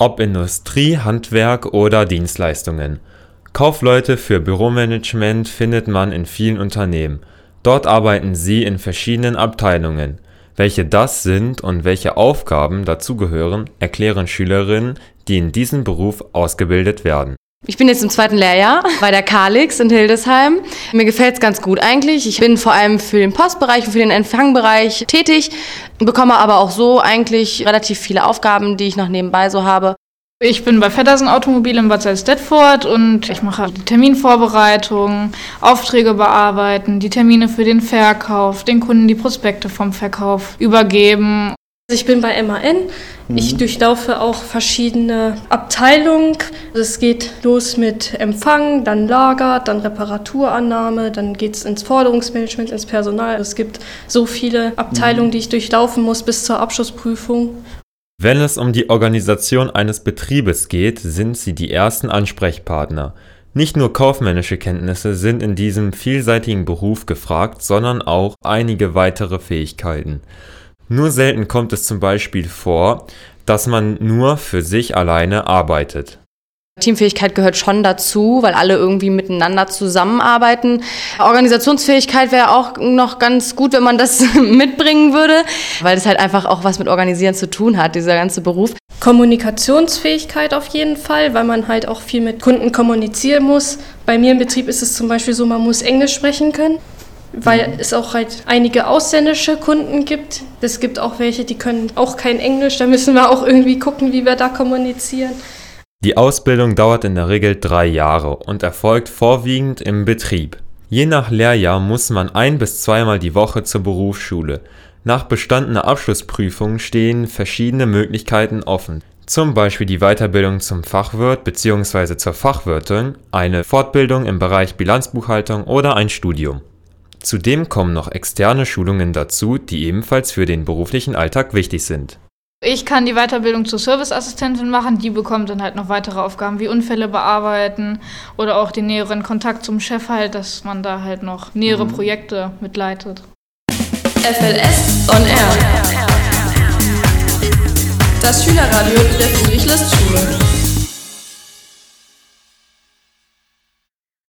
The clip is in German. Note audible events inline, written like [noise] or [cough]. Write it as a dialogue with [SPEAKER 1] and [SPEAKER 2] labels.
[SPEAKER 1] Ob Industrie, Handwerk oder Dienstleistungen. Kaufleute für Büromanagement findet man in vielen Unternehmen. Dort arbeiten sie in verschiedenen Abteilungen. Welche das sind und welche Aufgaben dazugehören, erklären Schülerinnen, die in diesem Beruf ausgebildet werden.
[SPEAKER 2] Ich bin jetzt im zweiten Lehrjahr bei der Kalix in Hildesheim. Mir gefällt es ganz gut eigentlich. Ich bin vor allem für den Postbereich und für den Empfangbereich tätig, bekomme aber auch so eigentlich relativ viele Aufgaben, die ich noch nebenbei so habe.
[SPEAKER 3] Ich bin bei Feddersen Automobil in Bad Salzdetford und ich mache die Terminvorbereitung, Aufträge bearbeiten, die Termine für den Verkauf, den Kunden die Prospekte vom Verkauf übergeben.
[SPEAKER 4] Ich bin bei MAN. Ich mhm. durchlaufe auch verschiedene Abteilungen. Es geht los mit Empfang, dann Lager, dann Reparaturannahme, dann geht es ins Forderungsmanagement, ins Personal. Es gibt so viele Abteilungen, mhm. die ich durchlaufen muss bis zur Abschlussprüfung.
[SPEAKER 1] Wenn es um die Organisation eines Betriebes geht, sind sie die ersten Ansprechpartner. Nicht nur kaufmännische Kenntnisse sind in diesem vielseitigen Beruf gefragt, sondern auch einige weitere Fähigkeiten. Nur selten kommt es zum Beispiel vor, dass man nur für sich alleine arbeitet.
[SPEAKER 2] Teamfähigkeit gehört schon dazu, weil alle irgendwie miteinander zusammenarbeiten. Organisationsfähigkeit wäre auch noch ganz gut, wenn man das [laughs] mitbringen würde, weil es halt einfach auch was mit Organisieren zu tun hat, dieser ganze Beruf.
[SPEAKER 4] Kommunikationsfähigkeit auf jeden Fall, weil man halt auch viel mit Kunden kommunizieren muss. Bei mir im Betrieb ist es zum Beispiel so, man muss Englisch sprechen können weil mhm. es auch halt einige ausländische Kunden gibt. Es gibt auch welche, die können auch kein Englisch. Da müssen wir auch irgendwie gucken, wie wir da kommunizieren.
[SPEAKER 1] Die Ausbildung dauert in der Regel drei Jahre und erfolgt vorwiegend im Betrieb. Je nach Lehrjahr muss man ein bis zweimal die Woche zur Berufsschule. Nach bestandener Abschlussprüfung stehen verschiedene Möglichkeiten offen. Zum Beispiel die Weiterbildung zum Fachwirt bzw. zur Fachwirtin, eine Fortbildung im Bereich Bilanzbuchhaltung oder ein Studium. Zudem kommen noch externe Schulungen dazu, die ebenfalls für den beruflichen Alltag wichtig sind.
[SPEAKER 3] Ich kann die Weiterbildung zur Serviceassistentin machen, die bekommt dann halt noch weitere Aufgaben wie Unfälle bearbeiten oder auch den näheren Kontakt zum Chef halt, dass man da halt noch nähere mhm. Projekte mitleitet.
[SPEAKER 5] FLS on Air. Das Schülerradio der Friedrich-List-Schule.